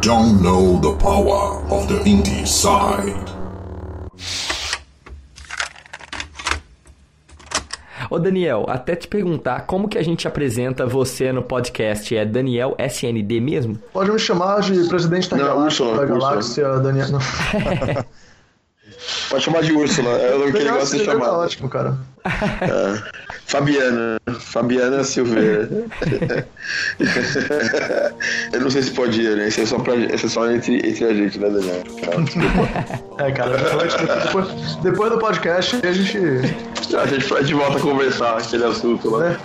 don't know the power of the indie side. Ô Daniel, até te perguntar, como que a gente apresenta você no podcast? É Daniel SND mesmo? Pode me chamar de presidente da Não, galáxia, da galáxia Daniel. Pode chamar de Úrsula, é o nome que ele gosta de Silveira tá chamar. ótimo, cara. É. Fabiana. Fabiana Silveira. Eu não sei se pode ir, né? Isso é só, pra, isso é só entre, entre a gente, né, Daniel? É, cara, depois, depois, depois do podcast a gente. A gente volta a conversar aquele assunto lá. né?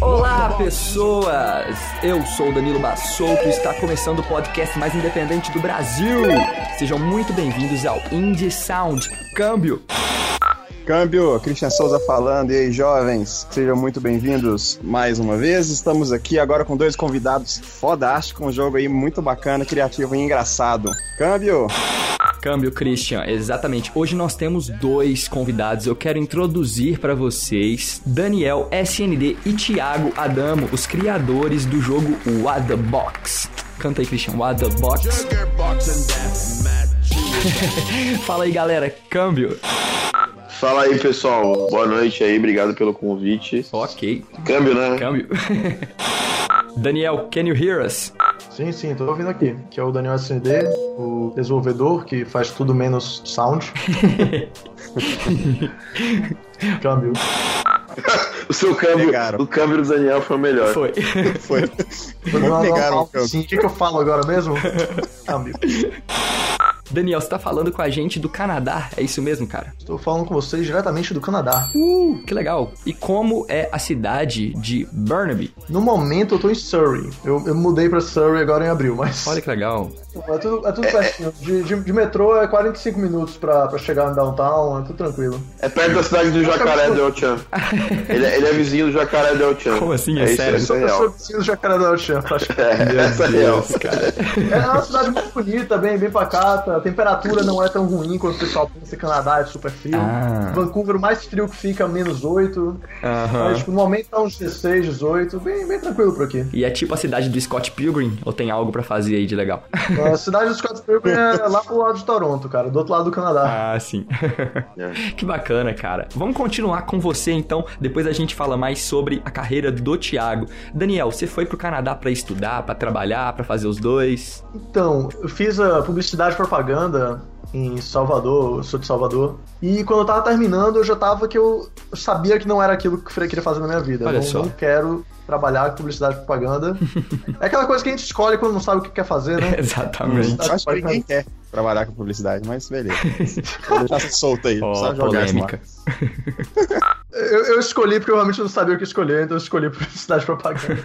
Olá, pessoas! Eu sou Danilo Bassouto e está começando o podcast mais independente do Brasil. Sejam muito bem-vindos ao Indie Sound Câmbio. Câmbio, Christian Souza falando. E aí, jovens, sejam muito bem-vindos mais uma vez. Estamos aqui agora com dois convidados fodásticos, um jogo aí muito bacana, criativo e engraçado. Câmbio! Câmbio Christian, exatamente. Hoje nós temos dois convidados. Eu quero introduzir para vocês Daniel SND e Thiago Adamo, os criadores do jogo What the Box. Canta aí, Christian. What the Box. Fala aí, galera. Câmbio. Fala aí, pessoal. Boa noite aí, obrigado pelo convite. Ok. Câmbio, né? Câmbio. Daniel, can you hear us? Sim, sim, tô ouvindo aqui. Que é o Daniel SND, o desenvolvedor que faz tudo menos sound. Câmbio. O seu câmbio, Pegaram. o câmbio do Daniel foi o melhor. Foi. Foi. Não, não, pegaram não, o câmbio. Sim, o que, que eu falo agora mesmo? Câmbio. Daniel, você tá falando com a gente do Canadá, é isso mesmo, cara? Estou falando com vocês diretamente do Canadá. Uh, que legal. E como é a cidade de Burnaby? No momento eu tô em Surrey. Eu, eu mudei pra Surrey agora em abril, mas. Olha que legal. É tudo, é tudo pertinho. De, de, de metrô é 45 minutos pra, pra chegar no downtown, é tudo tranquilo. É perto da cidade do Jacaré del Chan. Ele, é- ele é vizinho do Jacaré del Chan. Como assim? É isso, sério? Isso é Eu sou real. vizinho do Jacaré acho que É, essa é real. É uma cidade muito bonita, bem, bem pacata. A temperatura não é tão ruim quanto o pessoal pensa. Canadá é super frio. Ah. Vancouver, o mais frio que fica, menos 8. Aham. Mas, tipo, no momento tá uns 16, 18. Bem, bem tranquilo por aqui. E é tipo a cidade do Scott Pilgrim? Ou tem algo pra fazer aí de legal? A cidade do Scott Pilgrim é lá pro lado de Toronto, cara, do outro lado do Canadá. Ah, sim. que bacana, cara. Vamos continuar com você então. Depois a gente fala mais sobre a carreira do Thiago. Daniel, você foi pro Canadá pra estudar, pra trabalhar, pra fazer os dois? Então, eu fiz a publicidade e propaganda em Salvador, eu sou de Salvador. E quando eu tava terminando, eu já tava que eu eu sabia que não era aquilo que eu queria fazer na minha vida. Olha eu não, só. não quero trabalhar com publicidade e propaganda. é aquela coisa que a gente escolhe quando não sabe o que quer fazer, né? Exatamente. Eu acho que ninguém quer trabalhar com publicidade, mas beleza. Vou deixar solto aí. Ó, só jogar polêmica. Eu, eu escolhi porque eu realmente não sabia o que escolher, então eu escolhi publicidade propaganda.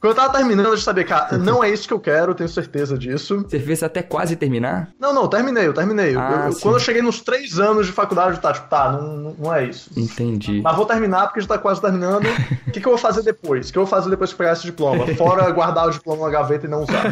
Quando eu tava terminando, eu já sabia, cara, não é isso que eu quero, eu tenho certeza disso. Você fez até quase terminar? Não, não, eu terminei, eu terminei. Eu- Ah, eu- sim. quando eu cheguei nos três anos de faculdade, eu tava tipo, tá, não, não- é isso. Entendi. Mas vou terminar porque já tá quase terminando. O que, que eu vou fazer depois? O que eu vou fazer depois que pegar esse diploma? Fora guardar o diploma na gaveta e não usar.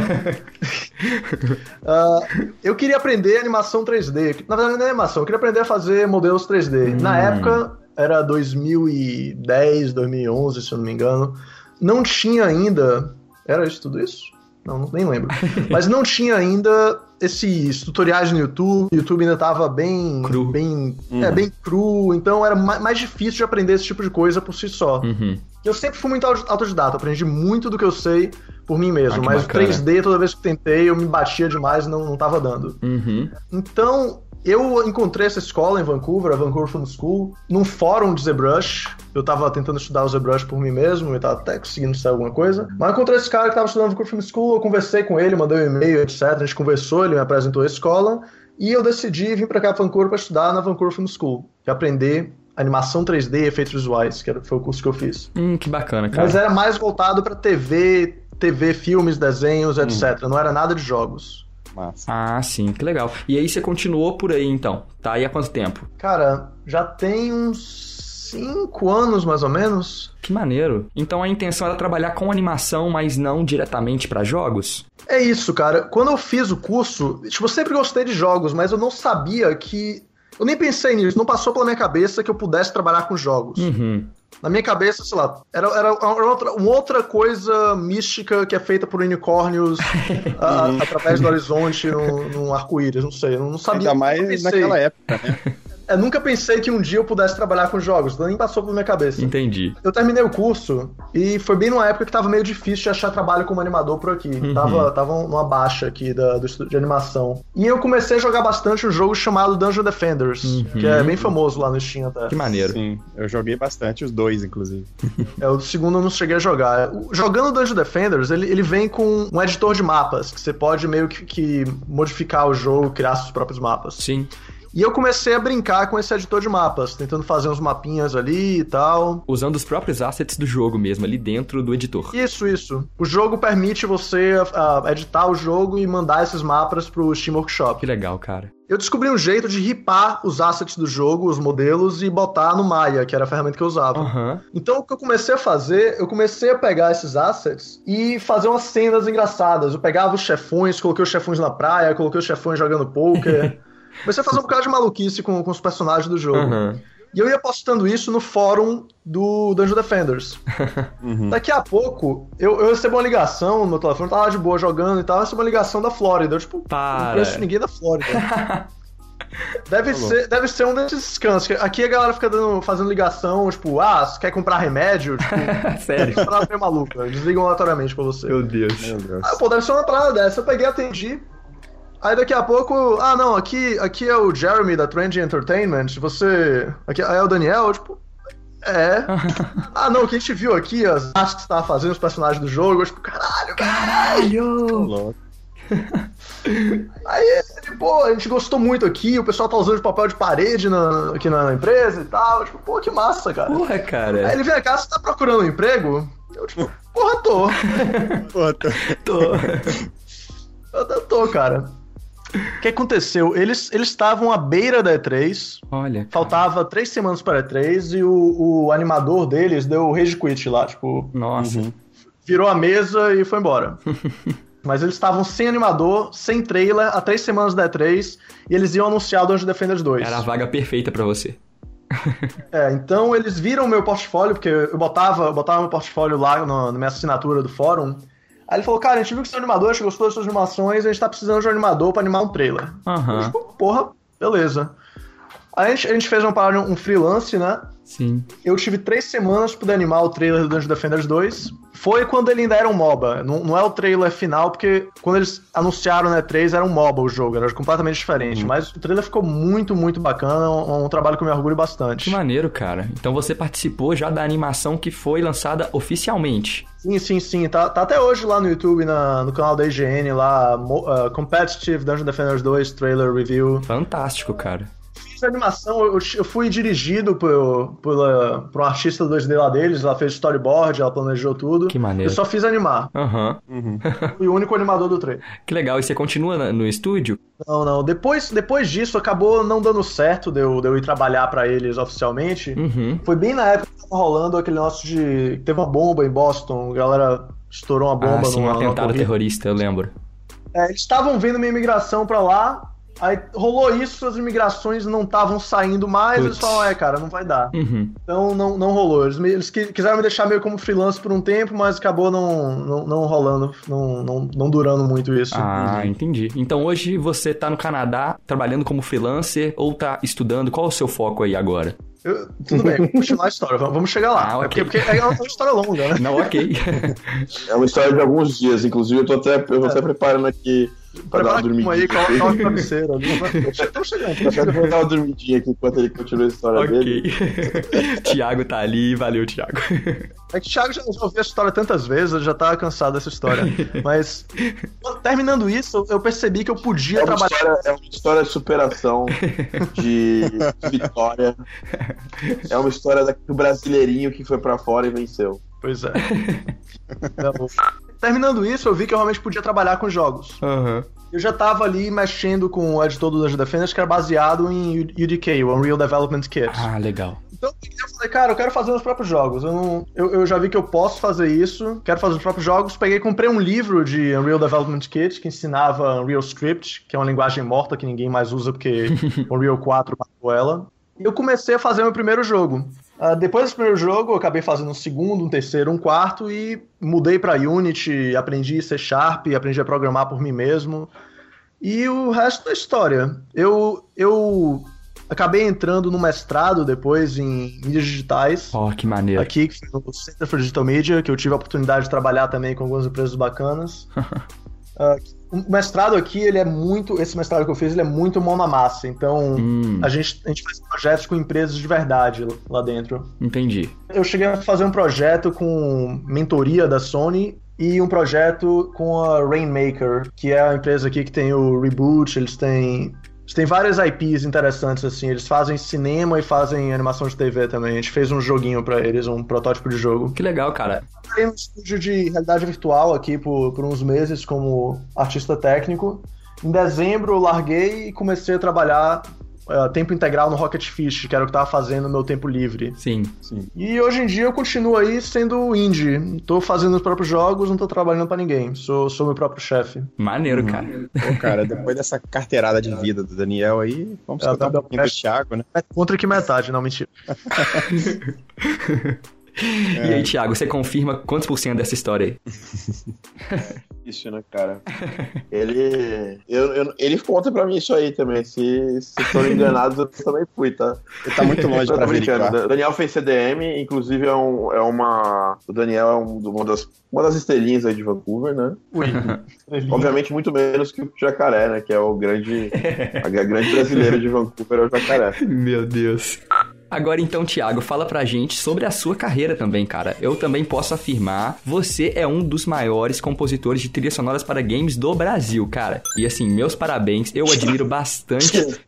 Ah, eu queria aprender animação 3D. Na verdade, não é animação, eu queria aprender a fazer modelos 3D. Na época, era 2010, 2011, se eu não me engano. Não tinha ainda. Era isso tudo isso? Não, nem lembro. Mas não tinha ainda esses tutoriais no YouTube. O YouTube ainda tava bem. Cru. Bem, é, bem cru. Então era ma- mais difícil de aprender esse tipo de coisa por si só. Uhum. Eu sempre fui muito auto- autodidata, aprendi muito do que eu sei por mim mesmo, Ah, mas bacana. o 3D, toda vez que tentei, eu me batia demais e não, não tava dando. Uhum. Então, eu encontrei essa escola em Vancouver, a Vancouver Film School, num fórum de ZBrush. Eu tava tentando estudar o ZBrush por mim mesmo, eu tava até conseguindo estudar alguma coisa. Mas eu encontrei esse cara que tava estudando Vancouver Film School, eu conversei com ele, mandei um e-mail, etc. A gente conversou, ele me apresentou a escola. E eu decidi vir pra cá, Vancouver, pra estudar na Vancouver Film School. E aprender animação 3D e efeitos visuais, que foi o curso que eu fiz. Hum, que bacana, cara. Mas era mais voltado pra TV, TV, filmes, desenhos, etc. Não era nada de jogos. Massa. Ah, sim, que legal. E aí você continuou por aí então, tá? E há quanto tempo? Cara, já tem uns cinco anos mais ou menos. Que maneiro. Então a intenção era trabalhar com animação, mas não diretamente pra jogos? É isso, cara. Quando eu fiz o curso, tipo, eu sempre gostei de jogos, mas eu não sabia que Eu nem pensei nisso, não passou pela minha cabeça que eu pudesse trabalhar com jogos. Uhum. Na minha cabeça, sei lá, era, era uma, outra, uma outra coisa mística que é feita por unicórnios a- através do horizonte num, num arco-íris, não sei, eu não sabia. Ainda mais naquela época, né? É, nunca pensei que um dia eu pudesse trabalhar com jogos, nem passou pela minha cabeça. Entendi. Eu terminei o curso e foi bem numa época que tava meio difícil de achar trabalho como animador por aqui. Uhum. Tava, tava numa baixa aqui da- do estúdio de animação. E eu comecei a jogar bastante um jogo chamado Dungeon Defenders, Uhum. que é bem famoso lá no Steam até. Que maneiro. Sim, eu joguei bastante, os dois, inclusive. É, o segundo eu não cheguei a jogar. Jogando Dungeon Defenders, ele, ele vem com um editor de mapas, que você pode meio que, que modificar o jogo, criar seus próprios mapas. Sim. E eu comecei a brincar com esse editor de mapas, tentando fazer uns mapinhas ali e tal. Usando os próprios assets do jogo mesmo, ali dentro do editor. Isso, isso. O jogo permite você ah, editar o jogo e mandar esses mapas pro Steam Workshop. Que legal, cara. Eu descobri um jeito de ripar os assets do jogo, os modelos, e botar no Maya, que era a ferramenta que eu usava. Aham. Então o que eu comecei a fazer, eu comecei a pegar esses assets e fazer umas cenas engraçadas. Eu pegava os chefões, coloquei os chefões na praia, coloquei os chefões jogando poker. comecei a fazer um bocado de maluquice com, com os personagens do jogo. Aham. E eu ia postando isso no fórum do Dungeon Defenders. Uhum. Daqui a pouco, eu, eu recebo uma ligação no meu telefone, eu tava lá de boa jogando e tal, eu recebo uma ligação da Flórida. Eu, tipo, não Para. conheço ninguém da Flórida. Deve ser, deve ser um desses scans. Aqui a galera fica dando, fazendo ligação, tipo, ah, você quer comprar remédio? Tipo, Sério. essa parada meio maluca. Eles ligam aleatoriamente pra você. Meu Deus. Meu Deus. Ah, pô, deve ser uma parada dessa. Eu peguei e atendi. Aí daqui a pouco, ah, não, aqui, aqui é o Jeremy da Trend Entertainment. Você. Aqui aí é o Daniel, tipo. É. ah, não, o que a gente viu aqui, as artes que você tava fazendo, os personagens do jogo, eu, tipo, caralho, caralho. Aí ele, pô, a gente gostou muito aqui, o pessoal tá usando de papel de parede na- aqui na empresa e tal. Eu, tipo, pô, que massa, cara. Porra, Aí cara. ele vem cá, você tá procurando um emprego? Eu, tipo, porra, tô. Pô, tô- Tô. Eu, eu tô, cara. O que aconteceu? Eles eles estavam à beira da E3, Olha. faltava três semanas para a E3 e o, o animador deles deu o rage quit lá, tipo, Nossa. virou a mesa e foi embora. Mas eles estavam sem animador, sem trailer, há três semanas da E3 e eles iam anunciar o Dungeon Defenders 2. Era a vaga perfeita pra você. É, então eles viram o meu portfólio, porque eu botava, eu botava meu portfólio lá no- na minha assinatura do fórum. Aí ele falou, cara, a gente viu que você é animador, a gente gostou das suas animações, a gente tá precisando de um animador pra animar um trailer. Aham. Tipo, porra, beleza. Aí a gente, a gente fez uma parada, um freelance, né? Sim. Eu tive três semanas poder animar o trailer do Dungeon Defenders 2. Foi quando ele ainda era um MOBA. Não, não é o trailer final, porque quando eles anunciaram na E3 era um MOBA o jogo, era completamente diferente. Mas o trailer ficou muito, muito bacana. Um, um trabalho que eu me orgulho Que bastante. maneiro, cara. Então você participou já da animação que foi lançada oficialmente. Sim, sim, sim. Tá, tá até hoje lá no YouTube, na- no canal da IGN, lá, uh, Competitive Dungeon Defenders 2 Trailer Review. Fantástico, cara. Fiz a animação, eu, eu fui dirigido por, por, por um artista 2D lá deles, ela fez storyboard, ela planejou tudo. Que maneiro. Eu só fiz animar. Aham. Fui o único animador do trailer. Que legal. E você continua no estúdio? Não, não. Depois, depois disso, acabou não dando certo de eu, de eu ir trabalhar pra eles oficialmente. Uhum. Foi bem na época que tava rolando aquele negócio de. Teve uma bomba em Boston, a galera estourou uma bomba Ah, sim, um numa, numa atentado terrorista, eu lembro. É, eles estavam vendo minha imigração pra lá. Aí rolou isso, as imigrações não estavam saindo mais, eles Putz. falaram, é, cara, não vai dar. Uhum. Então não, não rolou. Eles, me- eles qui- quiseram me deixar meio como freelance por um tempo, mas acabou não, não, não rolando, não, não, não durando muito isso. Ah, entendi. Então hoje você tá no Canadá trabalhando como freelancer ou tá estudando? Qual é o seu foco aí agora? Eu- tudo bem, vamos continuar a história, vamos, chegar lá. Ah, É ok. porque, porque é uma história longa, né? Não, ok. É uma história de alguns dias, inclusive eu tô até, eu tô até preparando aqui Prepara uma aí, coloca uma travesseira ali. Estamos chegando. Eu quero dar uma dormidinha aqui enquanto ele continua a história dele. ok. Tiago tá ali, valeu, Tiago. É que o Thiago já, já ouviu a história tantas vezes, ele já tá cansado dessa história. Mas, terminando isso, eu percebi que eu podia É trabalhar. história, é uma história de superação, de vitória. É uma história do brasileirinho que foi pra fora e venceu. Pois é. Terminando isso, eu vi que eu realmente podia trabalhar com jogos. Aham. Eu já tava ali mexendo com o editor do Dungeon Defenders, que era baseado em UDK, o Unreal Development Kit. Ah, legal. Então eu falei, cara, eu quero fazer meus próprios jogos. Eu, não, eu, eu, já vi que eu posso fazer isso, quero fazer os próprios jogos. Peguei comprei um livro de Unreal Development Kit que ensinava Unreal Script, que é uma linguagem morta que ninguém mais usa porque Unreal 4 matou ela. E eu comecei a fazer meu primeiro jogo. Uh, depois desse primeiro jogo, eu acabei fazendo um segundo, um terceiro, um quarto e mudei para Unity, aprendi C Sharp, aprendi a programar por mim mesmo. E o resto da história. Eu, eu acabei entrando no mestrado depois em mídias digitais. Oh, que maneiro. Aqui, no Center for Digital Media, que eu tive a oportunidade de trabalhar também com algumas empresas bacanas. uh, o mestrado aqui, ele é muito. Esse mestrado que eu fiz, ele é muito mão na massa. Então, hum. a, gente, a gente faz projetos com empresas de verdade lá dentro. Entendi. Eu cheguei a fazer um projeto com mentoria da Sony e um projeto com a Rainmaker, que é a empresa aqui que tem o Reboot, eles têm têm várias IPs interessantes, assim. Eles fazem cinema e fazem animação de TV também. A gente fez um joguinho para eles, um protótipo de jogo. Que legal, cara. Tem um estúdio de realidade virtual aqui por, por uns meses como artista técnico. Em dezembro eu larguei e comecei a trabalhar uh, tempo integral no Rocket Fish, que era o que eu tava fazendo no meu tempo livre. Sim. Sim. E hoje em dia eu continuo aí sendo indie. Tô fazendo os próprios jogos, não tô trabalhando para ninguém. Sou, sou meu próprio chefe. Maneiro, uhum. cara. Pô, cara, depois dessa carteirada de vida do Daniel aí, vamos é, escutar um pouquinho do Thiago, né? Contra que metade, não, mentira. É. E aí, Thiago, você confirma quantos por cento dessa história aí? Isso, né, cara? Ele. Eu, eu, ele conta pra mim isso aí também. Se, se forem enganados, eu também fui, tá? Ele tá muito longe pra verificar. O Daniel fez CDM, inclusive é, um, é uma. O Daniel é um, uma, das, uma das estrelinhas aí de Vancouver, né? Ui. Obviamente, muito menos que o Jacaré, né? Que é o grande. a grande brasileira de Vancouver é o Jacaré. Meu Deus. Agora então, Thiago, fala pra gente sobre a sua carreira também, cara. Eu também posso afirmar, você é um dos maiores compositores de trilhas sonoras para games do Brasil, cara. E assim, meus parabéns, eu admiro bastante.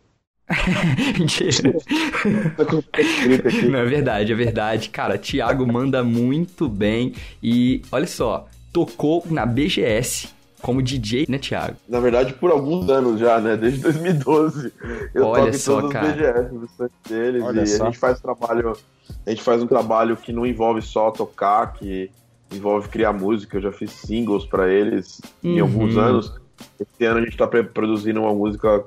Mentira. Não, é verdade, é verdade. Cara, Thiago manda muito bem e olha só, tocou na BGS como DJ, né, Thiago? Na verdade, por alguns anos já, né? Desde 2012. Eu Olha toco só, todos cara. os BGS deles. Olha e só. a gente faz trabalho. A gente faz um trabalho que não envolve só tocar, que envolve criar música. Eu já fiz singles para eles Uhum. em alguns anos. Esse ano a gente tá produzindo uma música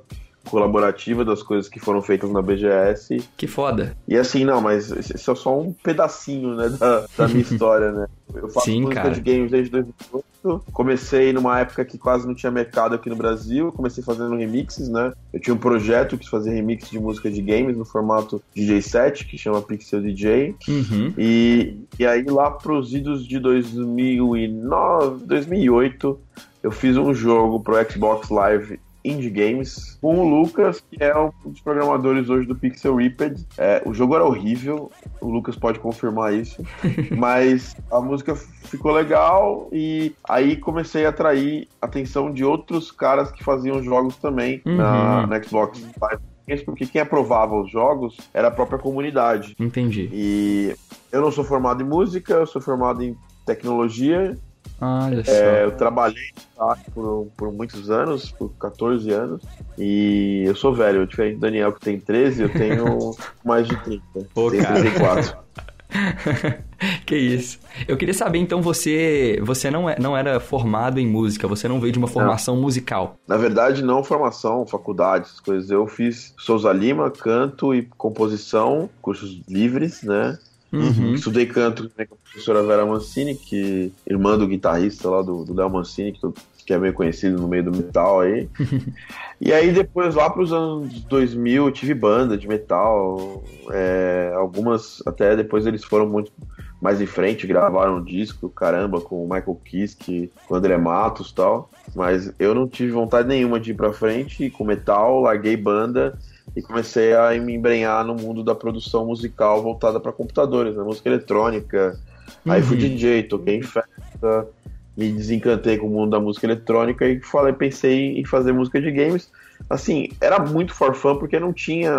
colaborativa das coisas que foram feitas na BGS. Que foda. E assim, não, mas esse é só um pedacinho, né, da, da minha história, né? Eu faço Sim, música cara. de games desde 2008. Comecei numa época que quase não tinha mercado aqui no Brasil. Comecei fazendo remixes, né? Eu tinha um projeto que fazia remix de música de games no formato DJ set, que chama Pixel DJ. Uhum. E, e aí, lá pros idos de 2009, 2008, eu fiz um jogo pro Xbox Live Indie Games com o Lucas, que é um dos programadores hoje do Pixel Ripped. É, o jogo era horrível, o Lucas pode confirmar isso, mas a música ficou legal e aí comecei a atrair atenção de outros caras que faziam jogos também na, Uhum. na Xbox Live. Porque quem aprovava os jogos era a própria comunidade. Entendi. E eu não sou formado em música, eu sou formado em tecnologia. Olha só. É, eu trabalhei tá, por, por muitos anos, por 14 anos. E eu sou velho, diferente do Daniel que tem 13, eu tenho mais de 30. Pô, tenho cara. 34. que isso. Eu queria saber, então, você você não, é, não era formado em música, você não veio de uma formação musical. Na verdade, não formação, faculdade, essas coisas. Eu fiz Souza Lima, canto e composição, cursos livres, né? Uhum. Estudei canto também com a professora Vera Mancini, que irmã do guitarrista lá do do Léo Mancini, que, que é meio conhecido no meio do metal aí. e aí depois, lá pros anos 2000, eu tive banda de metal. é, algumas, até depois eles foram muito mais em frente, gravaram um disco, caramba, com o Michael Kiske, com o André Matos e tal. Mas eu não tive vontade nenhuma de ir pra frente com metal, larguei banda e comecei a me embrenhar no mundo da produção musical voltada para computadores, né? música eletrônica. Aí fui Uhum. DJ, toquei em festa, me desencantei com o mundo da música eletrônica e falei, pensei em fazer música de games. Assim, era muito for fun porque não tinha.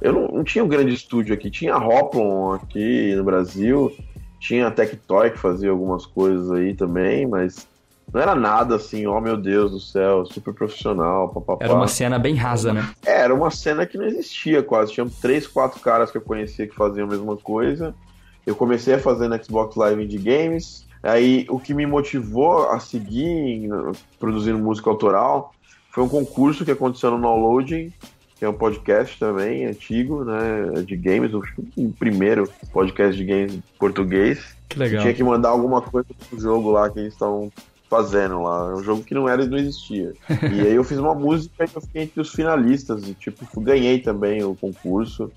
Eu não, não tinha um grande estúdio aqui. Tinha Hoplon aqui no Brasil, tinha a Tectoy que fazia algumas coisas aí também, mas não era nada assim, oh meu Deus do céu, super profissional, papapá. Era uma cena bem rasa, né? É, era uma cena que não existia quase. Tinha três, quatro caras que eu conhecia que faziam a mesma coisa. Eu comecei a fazer no Xbox Live Indie Games. Aí o que me motivou a seguir produzindo música autoral foi um concurso que aconteceu no Downloading, que é um podcast também antigo, né, de games, o primeiro podcast de games português. Que legal. Tinha que mandar alguma coisa pro jogo lá que eles estão fazendo lá. É um jogo que não era e não existia. e aí eu fiz uma música e eu fiquei entre os finalistas e tipo, ganhei também o concurso.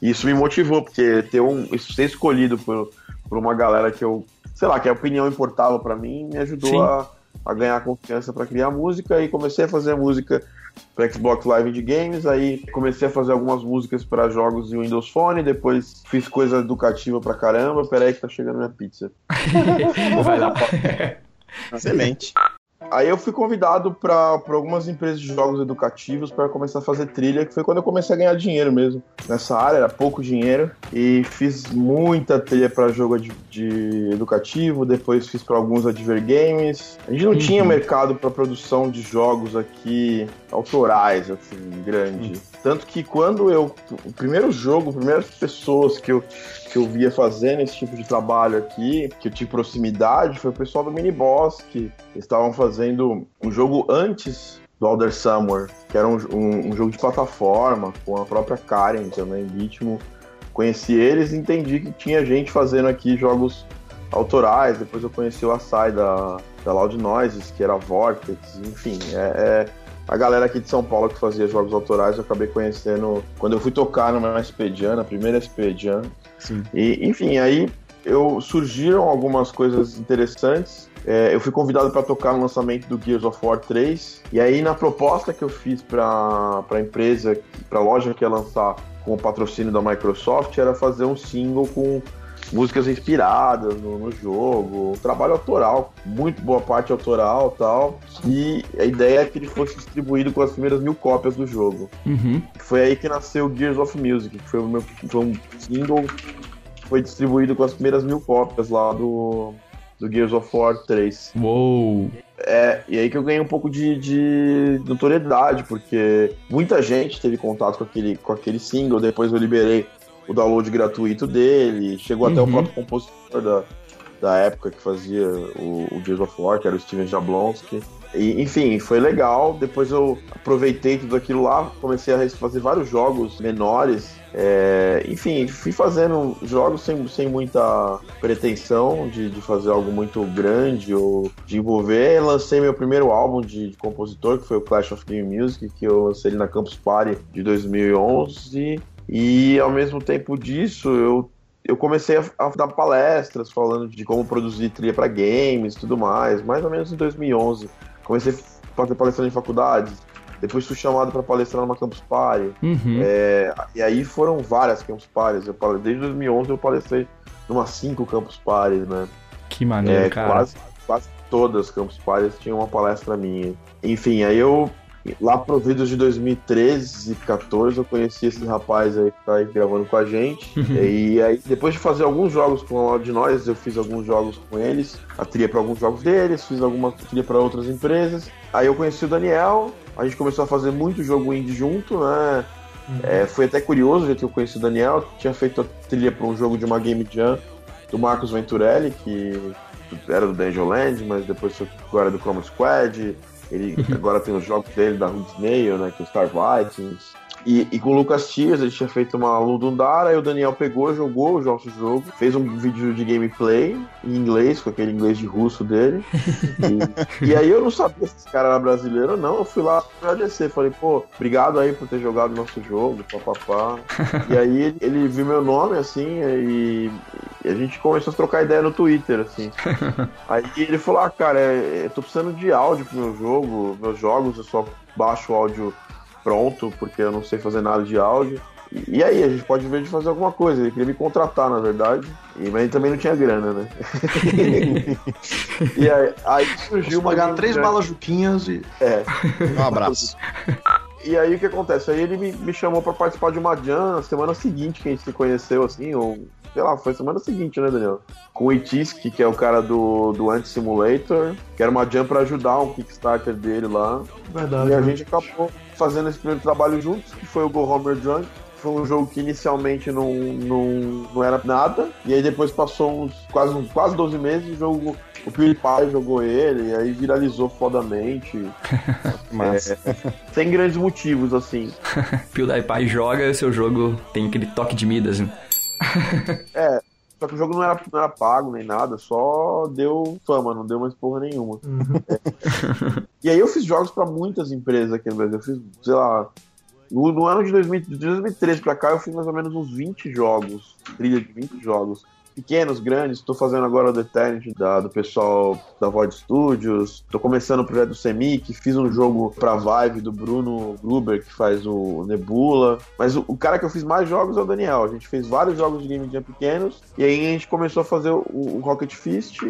E isso me motivou, porque ter um, ser escolhido por, por uma galera que eu, sei lá, que a opinião importava para mim, me ajudou a, a ganhar confiança para criar música e comecei a fazer música para Xbox Live de games, aí comecei a fazer algumas músicas para jogos em Windows Phone, depois fiz coisa educativa pra caramba. Peraí que tá chegando minha pizza. Vai lá. Excelente. Aí eu fui convidado para algumas empresas de jogos educativos para começar a fazer trilha, que foi quando eu comecei a ganhar dinheiro mesmo. Nessa área, era pouco dinheiro. E fiz muita trilha para jogo de, de, educativo, depois fiz para alguns Advergames. A gente não uhum. tinha mercado para produção de jogos aqui autorais, assim, grande. Uhum. Tanto que quando eu. O primeiro jogo, as primeiras pessoas que eu, que eu via fazendo esse tipo de trabalho aqui, que eu tive proximidade, foi o pessoal do Mini Boss, que estavam fazendo um jogo antes do Alder Summer, que era um, um, um, jogo de plataforma, com a própria Karen também, ritmo. Conheci eles e entendi que tinha gente fazendo aqui jogos autorais. Depois eu conheci o Asai da, da Loud Noises, que era Vortex, enfim, é, é a galera aqui de São Paulo que fazia jogos autorais, eu acabei conhecendo quando eu fui tocar numa SP Jam, na primeira SP Jam. Sim. E, enfim, aí eu surgiram algumas coisas interessantes. É, eu fui convidado para tocar no lançamento do Gears of War 3. E aí, na proposta que eu fiz para a empresa, para a loja que ia lançar com o patrocínio da Microsoft, era fazer um single com músicas inspiradas no, no, jogo, um trabalho autoral, muito boa parte autoral tal. E a ideia é que ele fosse distribuído com as primeiras mil cópias do jogo. Uhum. Foi aí que nasceu Gears of Music, que foi, o meu, foi um single que foi distribuído com as primeiras mil cópias lá do, do Gears of War 3. Uou! É, e aí que eu ganhei um pouco de, de notoriedade, porque muita gente teve contato com aquele, com aquele single, depois eu liberei o download gratuito dele, chegou uhum. até o uhum. próprio compositor da, da época que fazia o, o Gears of War, que era o Steven Jablonski. E, enfim, foi legal. Depois eu aproveitei tudo aquilo lá, comecei a fazer vários jogos menores. É, enfim, fui fazendo jogos sem, sem muita pretensão de, de fazer algo muito grande ou de envolver. Lancei meu primeiro álbum de, de compositor, que foi o Clash of Game Music, que eu lancei na Campus Party de 2011. E ao mesmo tempo disso, eu, eu comecei a, a dar palestras falando de como produzir trilha para games e tudo mais, mais ou menos em 2011. Comecei a fazer palestra em faculdades, depois fui chamado para palestrar numa Campus Party. Uhum. É, e aí foram várias Campus Parties. Eu, desde 2011 eu palestrei numa cinco Campus Parties, né? Que maneiro, é, cara. Quase, quase todas as Campus Parties tinham uma palestra minha. Enfim, aí eu Lá pro vídeo de 2013 e 2014 eu conheci esse rapaz aí que tá aí gravando com a gente. Uhum. e aí, depois de fazer alguns jogos com a de nós, eu fiz alguns jogos com eles, a trilha para alguns jogos deles, fiz alguma trilha para outras empresas. Aí eu conheci o Daniel, a gente começou a fazer muito jogo indie junto, né? Uhum. É, foi até curioso já que eu conheci o Daniel, tinha feito a trilha para um jogo de uma Game Jam do Marcos Venturelli, que era do Dungeon Land, mas depois foi agora do Chroma Squad. Ele agora tem os jogos dele da Snail, né? Que é Star Vikings. E, e, com o Lucas Tias, ele tinha feito uma Ludundara, aí o Daniel pegou, jogou o nosso jogo, fez um vídeo de gameplay em inglês, com aquele inglês de russo dele. E, e aí eu não sabia se esse cara era brasileiro ou não, eu fui lá agradecer, falei, pô, obrigado aí por ter jogado o nosso jogo, papapá. e aí ele, ele viu meu nome, assim, e, e, a gente começou a trocar ideia no Twitter, assim. aí ele falou, ah, cara, é, eu tô precisando de áudio pro meu jogo, meus jogos eu só baixo o áudio pronto, porque eu não sei fazer nada de áudio. E, aí, a gente pode ver de fazer alguma coisa. Ele queria me contratar, na verdade. E, mas ele também não tinha grana, né? e aí, aí surgiu uma. Pagar três balas juquinhas e. É. Um abraço. E aí o que acontece? Aí ele me, me chamou para participar de uma jam na semana seguinte que a gente se conheceu, assim, ou sei lá, foi semana seguinte, né, Daniel? Com o Itisk, que é o cara do, do Anti-Simulator, que era uma jam pra ajudar um Kickstarter dele lá. Verdade. E a né? gente acabou fazendo esse primeiro trabalho juntos, que foi o Go Homer Drunk. Foi um jogo que inicialmente não, não, não era nada, e aí depois passou uns quase, uns quase 12 meses, o jogo. O PewDiePie jogou ele, e aí viralizou fodamente. Massa. Sem grandes motivos, assim. PewDiePie joga e o seu jogo tem aquele toque de Midas. né? É, só que o jogo não era, não era pago nem nada, só deu fama, não deu mais porra nenhuma. É. E aí eu fiz jogos pra muitas empresas aqui no Brasil. Eu fiz, sei lá, no, no ano de, 2000, de 2013 pra cá eu fiz mais ou menos uns 20 jogos, trilha de 20 jogos. Pequenos, grandes, estou fazendo agora o The Eternity da, do pessoal da Void Studios, estou começando o projeto do Semic, fiz um jogo pra Vive do Bruno Gruber, que faz o Nebula, mas o, o cara que eu fiz mais jogos é o Daniel, a gente fez vários jogos de Game Jam pequenos, e aí a gente começou a fazer o, o Rocket Fist,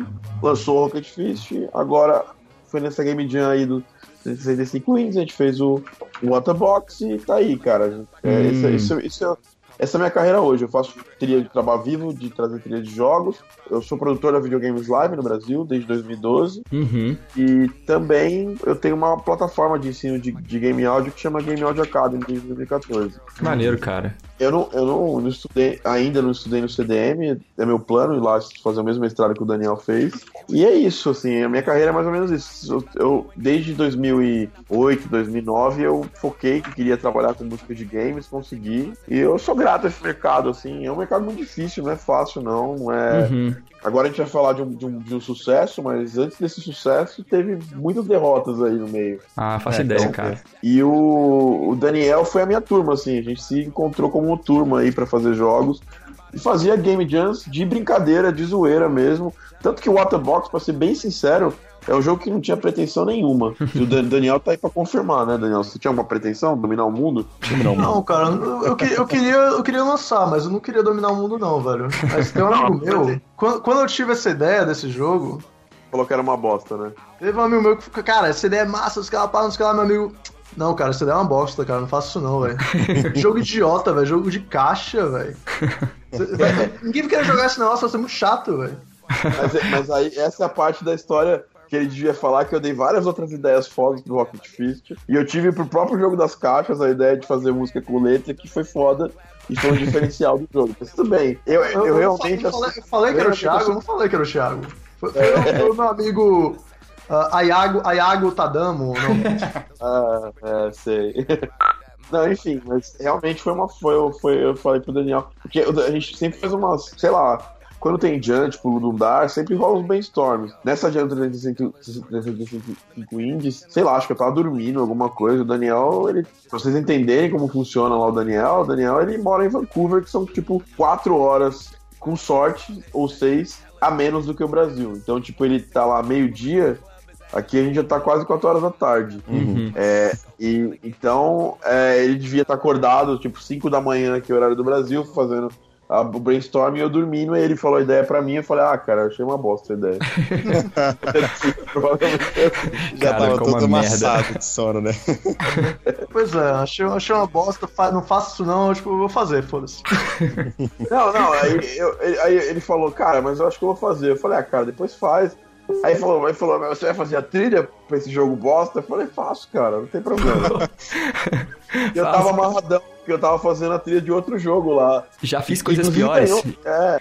lançou o Rocket Fist, agora foi nessa Game Jam aí do 65 Wins, a gente fez o, Waterbox e tá aí, cara. É, Hum. isso, isso, isso é, essa é a minha carreira hoje. Eu faço trilha de trabalho vivo, de trazer trilha de jogos. Eu sou produtor da Videogames Live no Brasil desde 2012. Uhum. E também eu tenho uma plataforma de ensino de, de game áudio que chama Game Audio Academy desde 2014. Que maneiro, cara. Eu não, eu não, não estudei, ainda não estudei no CDM, é meu plano ir lá fazer o mesmo mestrado que o Daniel fez. E é isso, assim, a minha carreira é mais ou menos isso. Eu, eu- desde 2008, 2009, eu foquei que queria trabalhar com música de games, consegui. E eu sou grato a esse mercado, assim, é um mercado muito difícil, não é fácil, não. não é... Uhum. Agora a gente vai falar de um, de, um, de um sucesso, mas antes desse sucesso teve muitas derrotas aí no meio. Ah, faço É, ideia, então, cara. E o, o Daniel foi a minha turma, assim, a gente se encontrou como turma aí pra fazer jogos e fazia game jams de brincadeira, de zoeira mesmo. Tanto que o Waterbox, pra ser bem sincero, é um jogo que não tinha pretensão nenhuma. E o Dan- Daniel tá aí pra confirmar, né, Daniel? Você tinha uma pretensão? Dominar o mundo? Não, cara, eu, eu, que- eu queria, eu queria lançar, mas eu não queria dominar o mundo, não, velho. Mas tem um amigo meu. Quando, quando eu tive essa ideia desse jogo, Falou que era uma bosta, né? teve um amigo meu que ficou, cara, essa ideia é massa, os caras param, os caras, meu amigo. Não, cara, essa ideia é uma bosta, cara, não faço isso não, velho. jogo idiota, velho, jogo de caixa, velho. Ninguém querer jogar esse negócio, vai ser muito chato, velho. Mas, mas aí, essa é a parte da história que ele devia falar, que eu dei várias outras ideias fodas pro Rocket Fist. E eu tive pro próprio jogo das caixas a ideia de fazer música com letra, que foi foda. E foi um diferencial do jogo. Mas tudo bem. Eu, eu, Eu, realmente. eu falei, eu falei que era o Thiago, eu não falei que era o Thiago. Foi, foi o- foi o meu amigo ah, Ayago, Ayago Tadamo, não. Ah, é, sei. Não, enfim, mas realmente foi uma. Foi, foi, eu falei pro Daniel. Porque a gente sempre faz umas. Sei lá. Quando tem Jump, tipo, Ludundar, sempre rola uns brainstorms. Nessa Jump 365, 365 Indies, sei lá, acho que eu tava dormindo, alguma coisa. O Daniel, ele. Pra vocês entenderem como funciona lá o Daniel, o Daniel ele mora em Vancouver, que são tipo quatro horas, com sorte, ou seis, a menos do que o Brasil. Então, tipo, ele tá lá meio-dia, aqui a gente já tá quase 4 horas da tarde. Uhum. É, e então é, ele devia estar acordado, tipo, 5 da manhã, que é o horário do Brasil, fazendo a- o brainstorm e eu dormindo, e ele falou a ideia pra mim, eu falei, ah, cara, eu achei uma bosta a ideia. Provavelmente Já Cara, tava como todo uma merda. amassado de sono, né? Pois é, achei, achei uma bosta, não faço isso não, tipo, eu vou fazer, foda-se. Não, não, aí, eu- ele- aí ele falou, cara, mas eu acho que eu vou fazer. Eu falei, ah, cara, depois faz. Aí ele falou, ele falou, mas você vai fazer a trilha pra esse jogo bosta? Eu falei, faço, cara, não tem problema. E eu tava amarradão, porque eu tava fazendo a trilha de outro jogo lá. Já fiz coisas Inclusive, piores. Ganhou, é,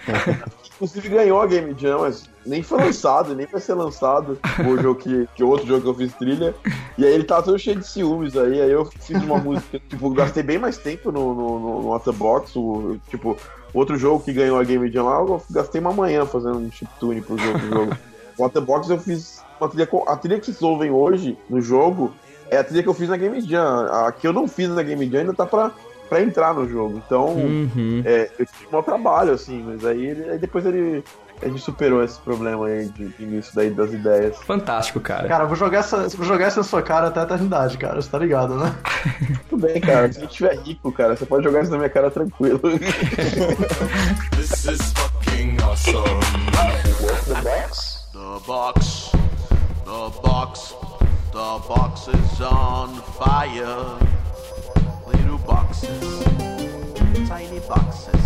inclusive ganhou a Game Jam, mas nem foi lançado, nem vai ser lançado o jogo que, que outro jogo que eu fiz trilha. E aí ele tava todo cheio de ciúmes aí, aí eu fiz uma música, tipo, gastei bem mais tempo no, no, no, no Waterbox, o, tipo, outro jogo que ganhou a Game Jam lá, eu gastei uma manhã fazendo um chiptune pro jogo. Pro jogo. O Waterbox eu fiz uma trilha, com- a trilha que vocês ouvem hoje no jogo é a trilha que eu fiz na Game Jam. A que eu não fiz na Game Jam ainda tá pra, pra entrar no jogo. Então, Uhum. é, eu tive um trabalho, assim, mas aí, ele- aí depois ele. A gente superou esse problema aí de, de início daí das ideias. Fantástico, cara. Cara, vou jogar, essa, vou jogar essa sua cara até a eternidade, cara, você tá ligado, né? Tudo bem, cara. Se a gente tiver rico, cara, você pode jogar isso na minha cara tranquilo. This is fucking awesome. The box, the box, the box is on fire. Boxes.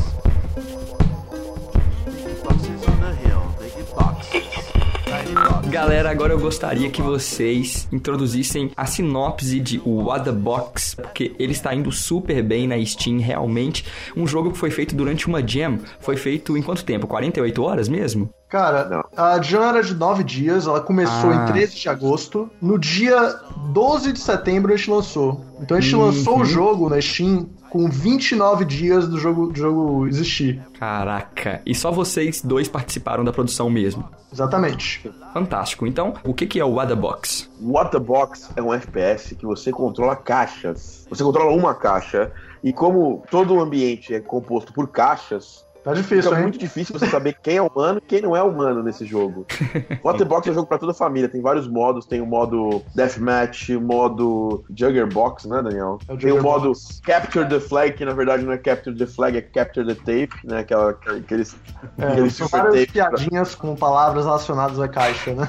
Galera, agora eu gostaria que vocês introduzissem a sinopse de What the Box, porque ele está indo super bem na Steam, realmente. Um jogo que foi feito durante uma jam, foi feito em quanto tempo? 48 horas mesmo? Cara, Não. a Jam era de 9 dias, ela começou Ah. em 13 de agosto. No dia 12 de setembro a gente lançou. Então a gente lançou o jogo na Steam com 29 dias do jogo, do jogo existir. Caraca, e só vocês dois participaram da produção mesmo. Exatamente. Fantástico. Então, o que é o What the Box? What the Box é um FPS que você controla caixas. Você controla uma caixa e como todo o ambiente é composto por caixas, Tá difícil, fica hein? muito difícil você saber quem é humano e quem não é humano nesse jogo. What the Box é um jogo pra toda a família, tem vários modos, tem o modo Deathmatch, o modo Jugger Box, né, Daniel? É o tem o modo Box. Capture the Flag, que na verdade não é Capture the Flag, é Capture the Tape, né, aquela, aqueles, É, aqueles super várias tapes pra- piadinhas com palavras relacionadas à caixa, né?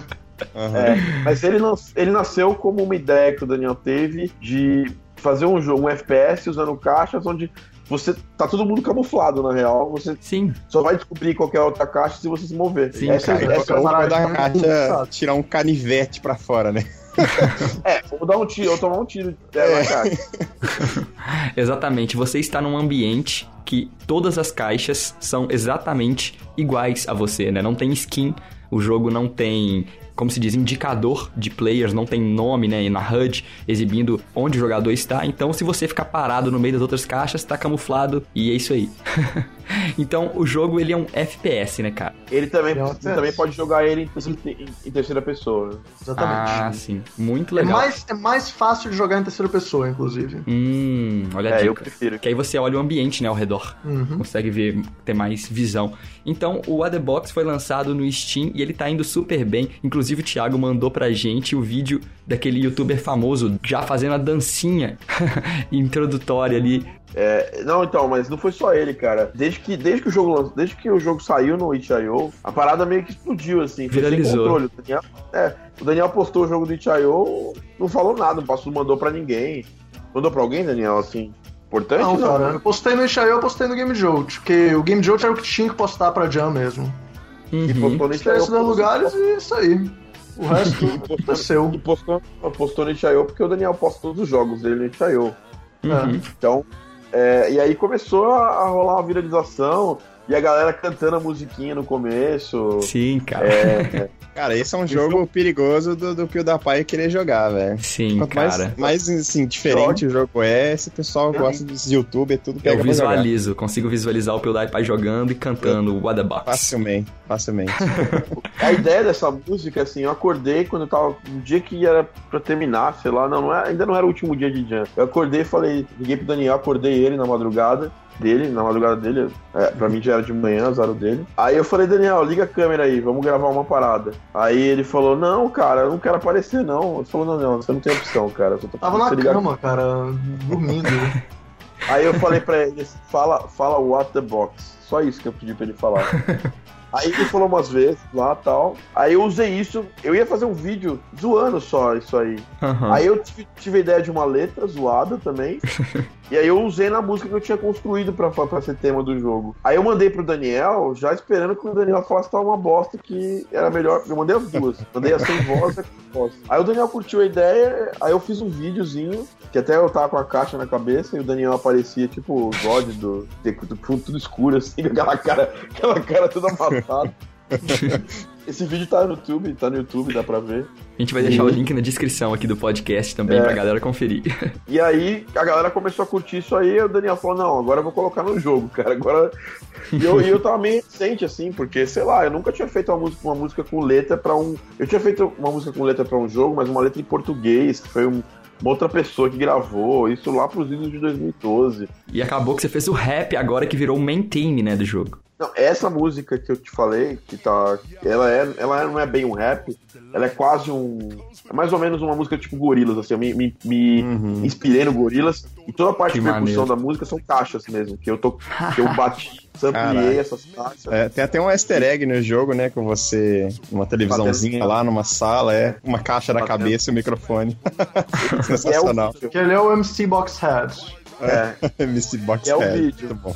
Aham. É, mas ele, nas- ele nasceu como uma ideia que o Daniel teve de fazer um jogo, um FPS usando caixas onde você tá todo mundo camuflado na real, você Sim, só vai descobrir qualquer outra caixa se você se mover. Sim, essa, cara. essa é uma vai da caixa engraçada. tirar um canivete pra fora, né? É, vou dar um tiro, eu tomar um tiro é, na caixa. exatamente. Você está num ambiente que todas as caixas são exatamente iguais a você, né? Não tem skin, o jogo não tem, como se diz, indicador de players, não tem nome, né, na HUD exibindo onde o jogador está. Então, se você ficar parado no meio das outras caixas, tá camuflado e é isso aí. então, o jogo ele é um FPS, né, cara? Ele também, É um você também pode jogar ele em, em- em terceira pessoa. Exatamente. Ah, sim. Muito é, legal. mais, é mais fácil de jogar em terceira pessoa, inclusive. Hum, olha a É, eu dica. prefiro. Que aí você olha o ambiente, né, ao redor. Uhum. Consegue ver, ter mais visão. Então, o What the Box foi lançado no Steam e ele tá indo super bem. Inclusive, o Thiago mandou pra gente o vídeo daquele youtuber famoso já fazendo a dancinha introdutória ali. É, não, então, mas não foi só ele, cara. Desde que, desde que o jogo desde que o jogo saiu no itch.io, a parada meio que explodiu, assim. Viralizou. controle. O Daniel, é, o Daniel postou o jogo do itch.io, não falou nada, não passou, mandou pra ninguém. Mandou pra alguém, Daniel, assim? Importante? Não, Não, cara, eu postei no itch.io, eu postei no Game Jolt, porque o Game Jolt era o que tinha que postar pra Jam mesmo. E Uhum. postou no dos lugares e isso aí. O resto aconteceu. E postou, postou no itch.io porque o Daniel posta todos os jogos dele no itch.io. Uhum. Então, é, e aí começou a, a rolar uma viralização e a galera cantando a musiquinha no começo. Sim, cara. É, Cara, esse é um jogo perigoso do, do PewDiePie querer jogar, velho. Sim, Quanto cara. mais, mais assim, diferente o jogo é, esse pessoal gosta dos YouTube, é tudo pega Eu visualizo, consigo visualizar o PewDiePie jogando e cantando What the Box. Facilmente, facilmente. a ideia dessa música, assim, eu acordei quando eu tava. No dia que era pra terminar, sei lá, não, não era- ainda não era o último dia de jam. Eu acordei e falei, liguei pro Daniel, acordei ele na madrugada. Dele, na madrugada dele, é, pra mim já era de manhã, azar dele. Aí eu falei, Daniel, liga a câmera aí, vamos gravar uma parada. Aí ele falou, não, cara, eu não quero aparecer, não. Ele falou, não, não, você não tem opção, cara. Tá Tava na cama, cara, dormindo. Aí eu falei pra ele, fala, fala what the box. Só isso que eu pedi pra ele falar. Aí ele falou umas vezes lá tal. Aí eu usei isso. Eu ia fazer um vídeo zoando só isso aí. Aham. Aí eu tive, tive a ideia de uma letra zoada também. e aí eu usei na música que eu tinha construído pra, pra ser tema do jogo. Aí eu mandei pro Daniel, já esperando que o Daniel falasse que uma bosta, que era melhor. Eu mandei as duas. Mandei a sem voz e a com voz. Aí o Daniel curtiu a ideia, aí eu fiz um videozinho, que até eu tava com a caixa na cabeça e o Daniel aparecia tipo o God do, do fundo tudo escuro, assim, com aquela cara, aquela cara toda amassada. Esse vídeo tá no YouTube, tá no YouTube, dá pra ver. A gente vai deixar o link na descrição aqui do podcast também É. pra galera conferir. E aí a galera começou a curtir isso aí, e o Daniel falou, não, agora eu vou colocar no jogo, cara. Agora. E eu, e eu tava meio recente, assim, porque, sei lá, eu nunca tinha feito uma música, uma música com letra pra um. Eu tinha feito uma música com letra pra um jogo, mas uma letra em português, que foi um- uma outra pessoa que gravou, isso lá pros idos de 2012. E acabou que você fez o rap agora que virou o main theme, né, do jogo. Não, essa música que eu te falei, que tá. Ela, é, ela não é bem um rap, ela é quase um. É mais ou menos uma música tipo Gorilas, assim. Eu me, me, me inspirei no Gorilas. E toda a parte Que de percussão maneiro. da música são caixas mesmo. Que eu, tô, que eu bati, sampliei essas caixas. É, tem até um easter egg no jogo, né? Com você, uma televisãozinha Batendo. lá numa sala, é uma caixa na Batendo. cabeça e o microfone. É Sensacional. o vídeo. que ele é o MC Box Head. É. MC Box É o Head, vídeo. Muito bom.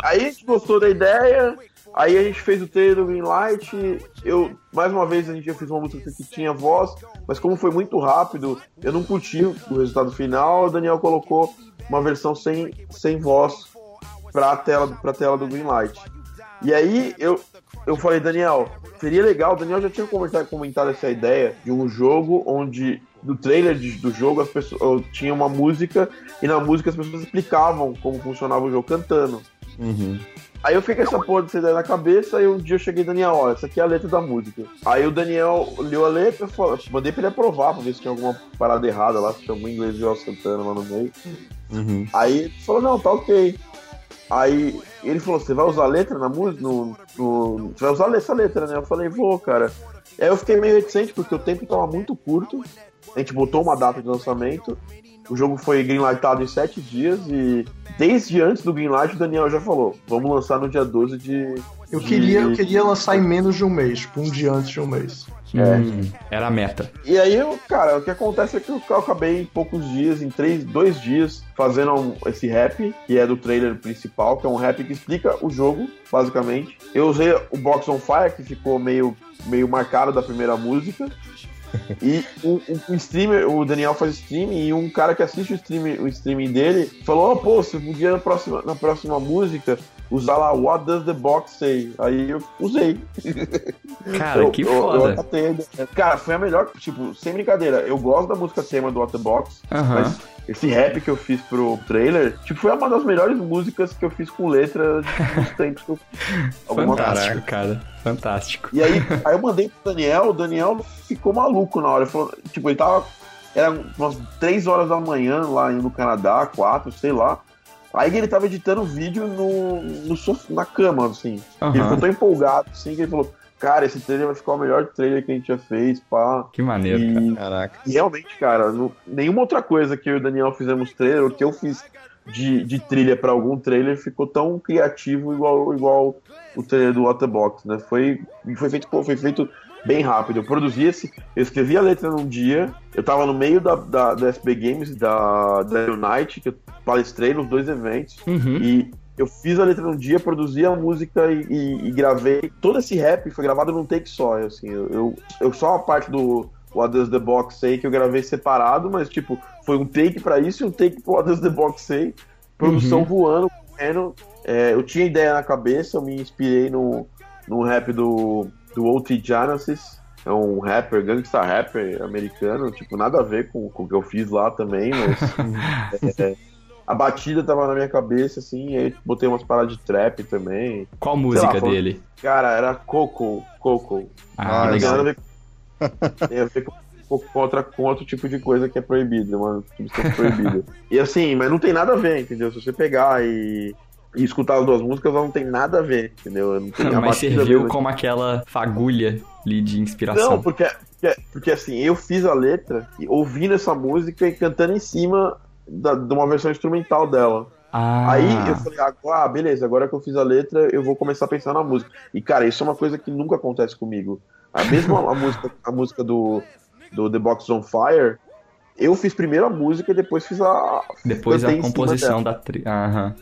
Aí a gente gostou da ideia, Aí a gente fez o trailer do Greenlight. Eu, mais uma vez, a gente já fez uma música que tinha voz, mas como foi muito rápido, eu não curti o resultado final. O Daniel colocou uma versão sem, sem voz pra tela, pra tela do Greenlight. E aí eu, eu falei, Daniel, seria legal. O Daniel já tinha comentado, comentado essa ideia de um jogo onde no trailer de, do jogo as pessoas tinha uma música e na música as pessoas explicavam como funcionava o jogo cantando. Uhum. Aí eu fiquei com essa porra dessa ideia na cabeça e um dia eu cheguei, Daniel, olha, essa aqui é a letra da música. Aí o Daniel leu a letra, falou, mandei pra ele aprovar pra ver se tinha alguma parada errada lá, se tinha algum inglês de Joel Santana lá no meio. Uhum. Aí ele falou, não, tá ok. Aí ele falou, você vai usar letra na música? No, no- Você vai usar essa letra, né? Eu falei, vou, cara. Aí eu fiquei meio reticente porque o tempo tava muito curto. A gente botou uma data de lançamento. O jogo foi greenlightado em sete dias e desde antes do greenlight o Daniel já falou, vamos lançar no dia 12 de... Eu queria, eu queria lançar em menos de um mês, tipo, um dia antes de um mês. Hum, era a meta. E aí, eu, cara, o que acontece é que eu acabei em poucos dias, em três, dois dias, fazendo um- esse rap, que é do trailer principal, que é um rap que explica o jogo, basicamente. Eu usei o Box on Fire, que ficou meio, meio marcado da primeira música. E o, o- o streamer, o Daniel faz streaming, e um cara que assiste o, stream, o streaming dele falou: oh, pô, você podia na próxima, na próxima música usar lá What Does the Box Say? Aí eu usei. Cara, Eu- que eu- eu foda. a ideia. Cara, foi a melhor, tipo, sem brincadeira. Eu gosto da música tema do What the Box, Aham. mas esse rap que eu fiz pro trailer, tipo, foi uma das melhores músicas que eu fiz com letra dos tempos que eu Fantástico, cara. Fantástico. E aí, aí eu mandei pro Daniel, o Daniel ficou maluco na hora. Ele falou, tipo, ele tava. Era umas 3 horas da manhã lá no Canadá, 4, sei lá. Aí ele tava editando o vídeo no, no sof- na cama, assim. Aham. Ele ficou tão empolgado, assim, que ele falou: Cara, esse trailer vai ficar o melhor trailer que a gente já fez, pá. Que maneiro, cara. E, Caraca. e realmente, cara, não- nenhuma outra coisa que eu e o Daniel fizemos trailer, ou que eu fiz de, de trilha pra algum trailer, ficou tão criativo igual, igual o trailer do Waterbox, né? Foi, foi, feito, foi feito bem rápido. Eu produzi esse, eu escrevi a letra num dia, eu tava no meio da, da, da SB Games, da, da Unite, que eu palestrei nos dois eventos, Uhum. e eu fiz a letra num dia, produzi a música e, e- e gravei. Todo esse rap foi gravado num take só, assim. Eu, eu, eu- só a parte do What Does the Box Say que eu gravei separado, mas tipo, foi um take pra isso e um take pro What Does the Box Say. Produção Uhum. voando, correndo. É, eu tinha ideia na cabeça, eu me inspirei no, no rap do, do OT Genesis. É um rapper, gangsta rapper americano, tipo, nada a ver com, com o que eu fiz lá também, mas é, a batida tava na minha cabeça, assim, e aí botei umas paradas de trap também. Qual música lá, foi- dele? Cara, era Coco, Coco. Ah, tem legal. nada a ver com, tem a ver com, outra, com outro tipo de coisa que é proibida, uma substância proibida. E assim, mas não tem nada a ver, entendeu? Se você pegar e, e escutar as duas músicas, elas não tem nada a ver, entendeu? Mas serviu mesmo. como aquela fagulha ali de inspiração. Não, porque, porque, porque assim, eu fiz a letra ouvindo essa música e cantando em cima da- de uma versão instrumental dela. Ah, Aí eu falei, ah, beleza, agora que eu fiz a letra, eu vou começar a pensar na música. E, cara, isso é uma coisa que nunca acontece comigo. A mesma a música, a música do, do The Box on Fire, eu fiz primeiro a música e depois fiz a. depois a composição da tri... Aham.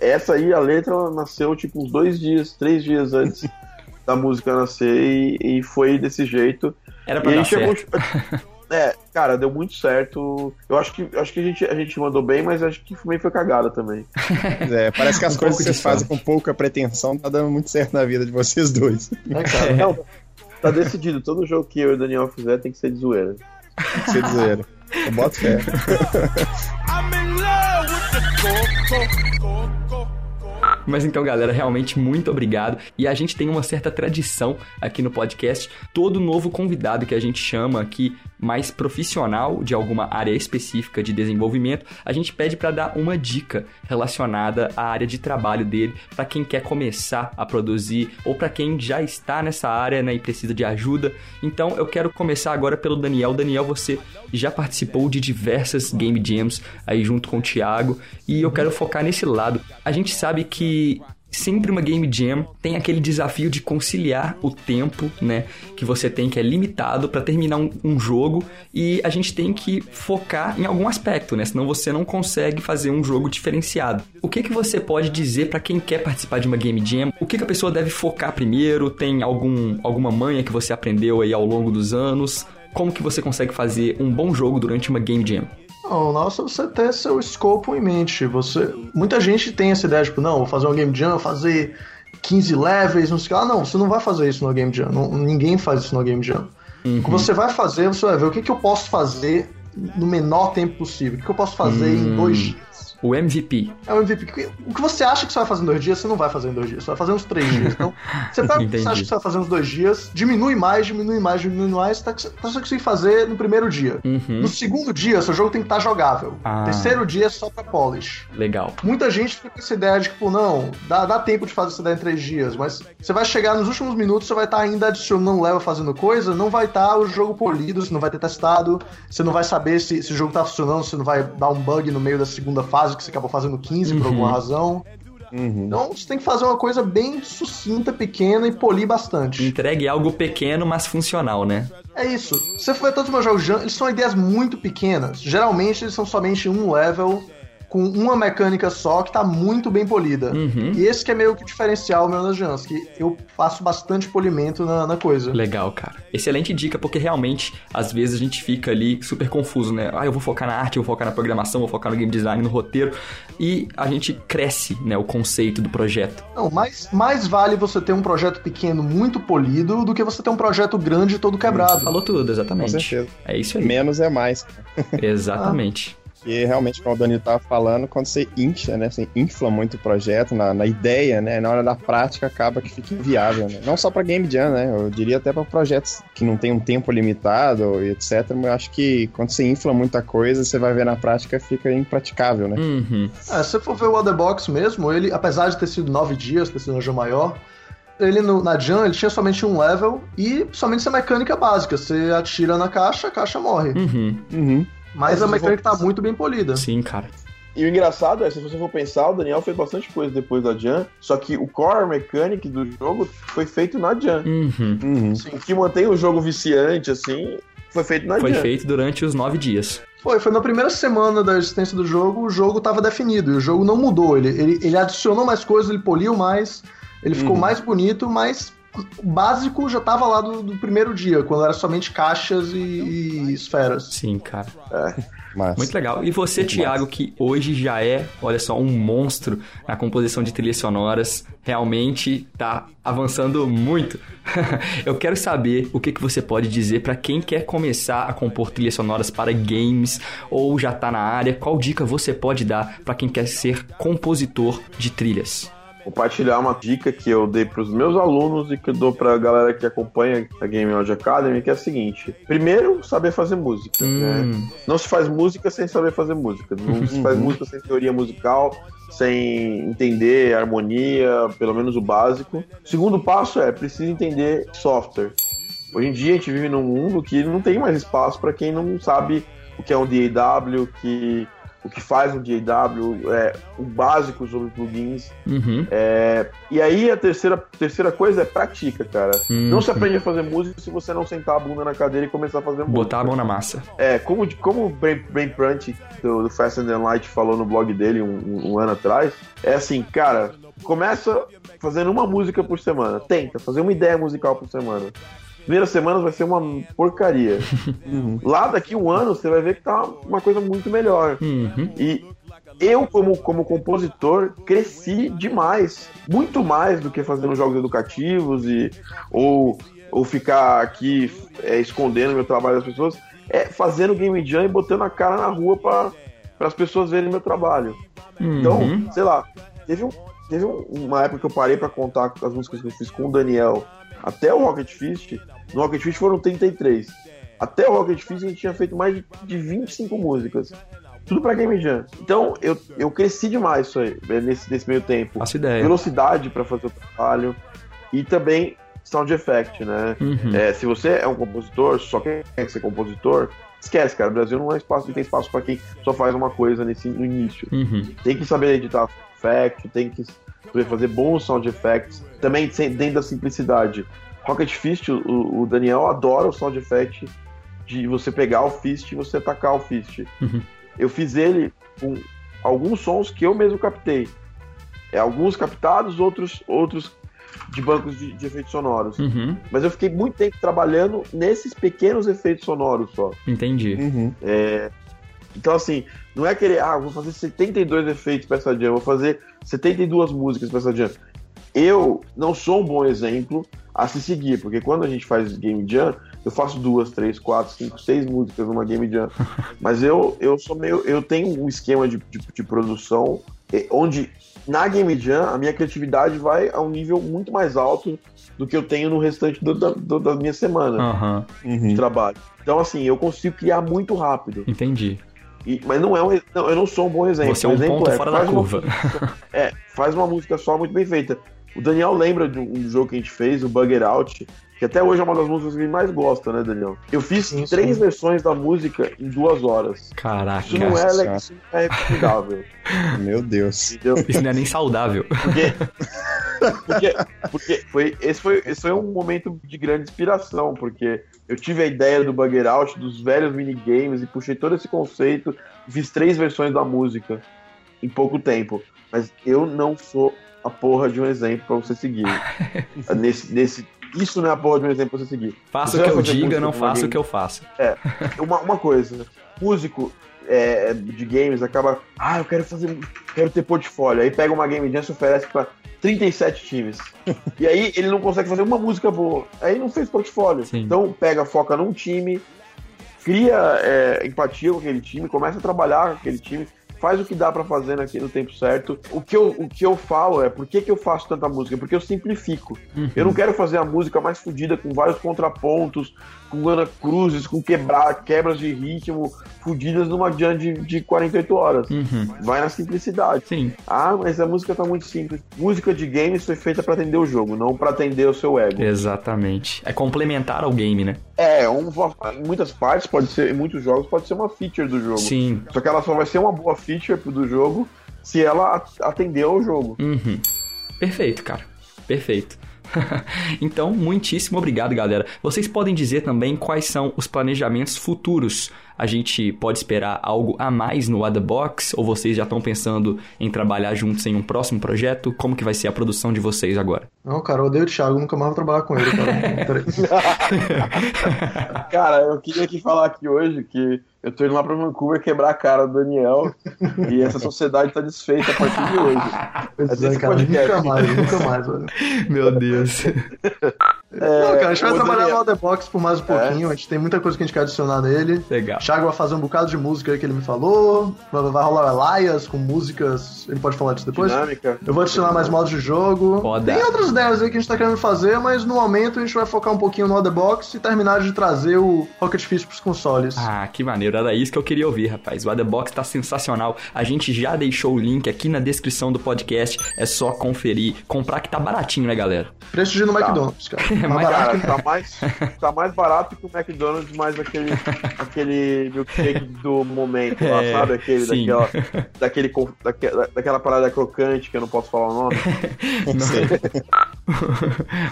Essa aí, a letra nasceu tipo uns dois dias, três dias antes da música nascer e, e foi desse jeito. Era E pra aí dar chegou. certo. É, cara, deu muito certo. Eu acho que, acho que a, gente, a gente mandou bem, mas acho que também foi cagada também. É, parece que as Um coisas que de vocês fazem com pouca pretensão tá dando muito certo na vida de vocês dois. Né, cara? Não, tá decidido. Todo jogo que eu e o Daniel fizer tem que ser de zoeira. Tem que ser dizer. Eu boto fé. I'm in love with the Mas então, galera, realmente muito obrigado. E a gente tem uma certa tradição aqui no podcast. Todo novo convidado que a gente chama aqui, mais profissional de alguma área específica de desenvolvimento, a gente pede para dar uma dica relacionada à área de trabalho dele, para quem quer começar a produzir ou para quem já está nessa área né, e precisa de ajuda. Então, eu quero começar agora pelo Daniel. Daniel, você já participou de diversas game jams aí junto com o Thiago e eu quero focar nesse lado. A gente sabe que sempre uma game jam tem aquele desafio de conciliar o tempo, né, que você tem que é limitado para terminar um, um, jogo e a gente tem que focar em algum aspecto, né? Senão você não consegue fazer um jogo diferenciado. O que que você pode dizer para quem quer participar de uma game jam? O que que a pessoa deve focar primeiro? Tem algum alguma manha que você aprendeu aí ao longo dos anos? Como que você consegue fazer um bom jogo durante uma game jam? Não, nossa, você ter seu escopo em mente. Você, muita gente tem essa ideia, tipo, não, vou fazer um game jam, fazer 15 levels, não sei o que. Ah, não, você não vai fazer isso no game jam. Não, ninguém faz isso no game jam. Uhum. O que você vai fazer, você vai ver o que, que eu posso fazer no menor tempo possível. O que eu posso fazer uhum. em dois hum. dias. O MVP. É o MVP. O que você acha que você vai fazer em dois dias, você não vai fazer em dois dias. Você vai fazer uns três dias. Então, você, tá, você acha que você vai fazer uns dois dias, diminui mais, diminui mais, diminui mais, tá, tá você conseguir fazer no primeiro dia. Uhum. No segundo dia, seu jogo tem que estar tá jogável. Ah. Terceiro dia é só pra polish. Legal. Muita gente fica com essa ideia de, tipo, não, dá, dá tempo de fazer essa ideia em três dias, mas você vai chegar nos últimos minutos, você vai estar ainda adicionando level fazendo coisa, não vai estar o jogo polido, você não vai ter testado, você não vai saber se, se o jogo tá funcionando, você não vai dar um bug no meio da segunda fase que você acabou fazendo 15 uhum. por alguma razão. Uhum. Então você tem que fazer uma coisa bem sucinta, pequena e polir bastante. Entregue algo pequeno, mas funcional, né? É isso. Você todos os meus jogos, eles são ideias muito pequenas. Geralmente eles são somente um level com uma mecânica só que tá muito bem polida. Uhum. E esse que é meio que o diferencial meu nas Jans, que eu faço bastante polimento na, na, coisa. Legal, cara. Excelente dica, porque realmente, às vezes a gente fica ali super confuso, né? Ah, eu vou focar na arte, eu vou focar na programação, vou focar no game design, no roteiro. E a gente cresce, né, o conceito do projeto. Não, mais, mais vale você ter um projeto pequeno muito polido do que você ter um projeto grande todo quebrado. Falou tudo, exatamente. Com certeza. É isso aí. Menos é mais. Exatamente. Ah. Porque realmente, como o Danilo estava falando, quando você incha, né? Você infla muito o projeto na, na ideia, né? Na hora da prática acaba que fica inviável, né? Não só para Game Jam, né? Eu diria até para projetos que não tem um tempo limitado e etc. Mas eu acho que quando você infla muita coisa, você vai ver na prática fica impraticável, né? Uhum. É, se você for ver o Otherbox mesmo, ele, apesar de ter sido nove dias, ter sido um jogo maior, ele no, na Jam ele tinha somente um level e somente essa mecânica básica. Você atira na caixa, a caixa morre. Uhum. Uhum. Mas a mecânica tá muito bem polida. Sim, cara. E o engraçado é, se você for pensar, o Daniel fez bastante coisa depois da Jam, só que o core mechanic do jogo foi feito na Jam. Uhum. Uhum. O que mantém o jogo viciante, assim, foi feito na foi Jam. Foi feito durante os nove dias. Foi, foi na primeira semana da existência do jogo, o jogo estava definido, e o jogo não mudou. Ele, ele, ele adicionou mais coisas, ele poliu mais, ele ficou uhum. mais bonito, mas básico já tava lá do, do, primeiro dia, quando era somente caixas e, e esferas. Sim, cara. É. Muito legal. E você, Muito Thiago, massa. que hoje já é, olha só, um monstro na composição de trilhas sonoras, realmente tá avançando muito. Eu quero saber o que, que você pode dizer para quem quer começar a compor trilhas sonoras para games ou já tá na área. Qual dica você pode dar para quem quer ser compositor de trilhas? Compartilhar uma dica que eu dei para os meus alunos e que eu dou para a galera que acompanha a Game Audio Academy, que é a seguinte: primeiro, saber fazer música. Hum. Né? Não se faz música sem saber fazer música. Não se faz música sem teoria musical, sem entender harmonia, pelo menos o básico. Segundo passo é precisa entender software. Hoje em dia a gente vive num mundo que não tem mais espaço para quem não sabe o que é um DAW, que o que faz um DAW, é, o básico sobre plugins. Uhum. É, e aí a terceira, terceira coisa é pratica, cara. Uhum. Não se aprende a fazer música se você não sentar a bunda na cadeira e começar a fazer música. Botar a mão na massa. É, como, como o Ben, ben Prant do, do Fast and Light falou no blog dele um, um ano atrás, é assim, cara, começa fazendo uma música por semana. Tenta, fazer uma ideia musical por semana primeiras semanas vai ser uma porcaria. Uhum. Lá daqui um ano você vai ver que tá uma coisa muito melhor. Uhum. E eu, como, como compositor, cresci demais. Muito mais do que fazendo jogos educativos e ou, ou ficar aqui é, escondendo meu trabalho das pessoas. É fazendo game jam e botando a cara na rua para as pessoas verem meu trabalho. Uhum. Então, sei lá, teve, um, teve uma época que eu parei para contar as músicas que eu fiz com o Daniel até o Rocket Fist no Rocket Fist foram 33. Até o Rocket Fist a gente tinha feito mais de 25 músicas. Tudo pra Game Jam. Então, eu, eu cresci demais isso aí, é, nesse, nesse meio tempo. Faço ideia. Velocidade para fazer o trabalho. E também sound effect, né? Uhum. É, se você é um compositor, só quer ser compositor, esquece, cara. O Brasil não é espaço, não tem espaço para quem só faz uma coisa nesse, no início. Uhum. Tem que saber editar effect, tem que saber fazer bons sound effects, também dentro da simplicidade. Rocket Fist, o, o Daniel adora o sound effect de você pegar o fist e você atacar o fist. Uhum. Eu fiz ele com alguns sons que eu mesmo captei. É, alguns captados, outros, outros de bancos de, de efeitos sonoros. Uhum, Mas eu fiquei muito tempo trabalhando nesses pequenos efeitos sonoros só. entendi. Uhum. Então, assim, não é querer, ah, vou fazer 72 efeitos pra essa jam, vou fazer 72 músicas pra essa jam. Eu não sou um bom exemplo a se seguir, porque quando a gente faz game jam, eu faço duas, três, quatro, cinco, seis músicas numa game jam. Mas eu, eu sou meio. Eu tenho um esquema de, de, de produção onde na game jam a minha criatividade vai a um nível muito mais alto do que eu tenho no restante do- da, do- da minha semana Uhum. de trabalho. Então, assim, eu consigo criar muito rápido. entendi. E- mas não é um, não, eu não sou um bom exemplo. Você é um exemplo ponto fora da uma curva. música- é, faz uma música só muito bem feita. O Daniel lembra de um, jogo que a gente fez, o Bugger Out, que até hoje é uma das músicas que ele mais gosta, né, Daniel? Eu fiz Sim, três sim. versões da música em duas horas. Caraca, Isso não é, isso não é recomendável, Meu Deus. entendeu? isso não é nem saudável. Porque, porque, porque foi, esse, foi, esse foi um momento de grande inspiração, porque eu tive a ideia do Bugger Out, dos velhos minigames, e puxei todo esse conceito, e fiz três versões da música em pouco tempo. Mas eu não sou a porra de um exemplo pra você seguir. nesse, nesse, isso não é a porra de um exemplo pra você seguir. Faça o que vai eu diga, não faça o que eu faço. uma, uma coisa, músico é, de games acaba, ah, eu quero fazer, quero ter portfólio. Aí pega uma game jam e oferece pra 37 times. e aí ele não consegue fazer uma música boa. Aí não fez portfólio. Sim. Então pega, foca num time, cria é, empatia com aquele time, começa a trabalhar com aquele time. Faz o que dá pra fazer naquele no tempo certo. O que, eu, o que eu falo é por que, que eu faço tanta música? Porque eu simplifico. Uhum. Eu não quero fazer a música mais fodida com vários contrapontos, com Ana Cruzes, com quebrar, quebras de ritmo fodidas numa jam de, de 48 horas. Uhum. Vai na simplicidade. Sim, Ah, mas a música tá muito simples. Música de games foi feita pra atender o jogo, não pra atender o seu ego. exatamente. É complementar ao game, né? É, um, em muitas partes pode ser, em muitos jogos pode ser uma feature do jogo. Sim. Só que ela só vai ser uma boa feature do jogo se ela at- atender ao jogo. Uhum. Perfeito, cara. Perfeito. então, muitíssimo obrigado, galera. Vocês podem dizer também quais são os planejamentos futuros. A gente pode esperar algo a mais no What the Box? Ou vocês já estão pensando em trabalhar juntos em um próximo projeto? Como que vai ser a produção de vocês agora? Não, cara, eu odeio o Thiago, nunca mais vou trabalhar com ele, cara. Cara, eu queria aqui falar aqui hoje que eu tô indo lá pra Vancouver quebrar a cara do Daniel e essa sociedade tá desfeita a partir de hoje. Esse cara, podcast. nunca mais, nunca mais, velho. Meu Deus. Não, cara, a gente vai ô, trabalhar no The Box por mais um pouquinho, a gente tem muita coisa que a gente quer adicionar nele. Legal. O Thiago vai fazer um bocado de música aí que ele me falou, vai, vai rolar o Elias com músicas, ele pode falar disso depois? Dinâmica. Eu vou adicionar mais modos de jogo. Foda. Tem outras ideias aí que a gente tá querendo fazer, mas no momento a gente vai focar um pouquinho no The Box e terminar de trazer o Rocket Fist pros consoles. Ah, que maneiro. Era isso que eu queria ouvir, rapaz. O Otherbox tá sensacional. A gente já deixou o link aqui na descrição do podcast. É só conferir. Comprar que tá baratinho, né, galera? Preço de ir no McDonald's, cara. Mais Mas, barato Cara, tá mais, tá mais barato que o McDonald's, mais aquele, aquele milkshake do momento lá, É, sabe? Aquele, sim. daquela, daquele, con- daque- daquela parada crocante que eu não posso falar o nome. Não sei.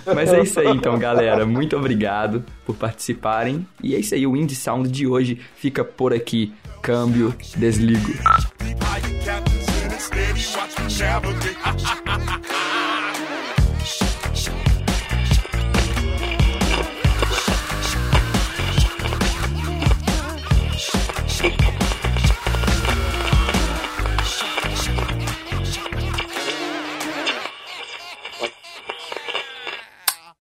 Mas é isso aí, então, galera. Muito obrigado por participarem. E é isso aí. O Indie Sound de hoje fica por aqui. Câmbio, desligo.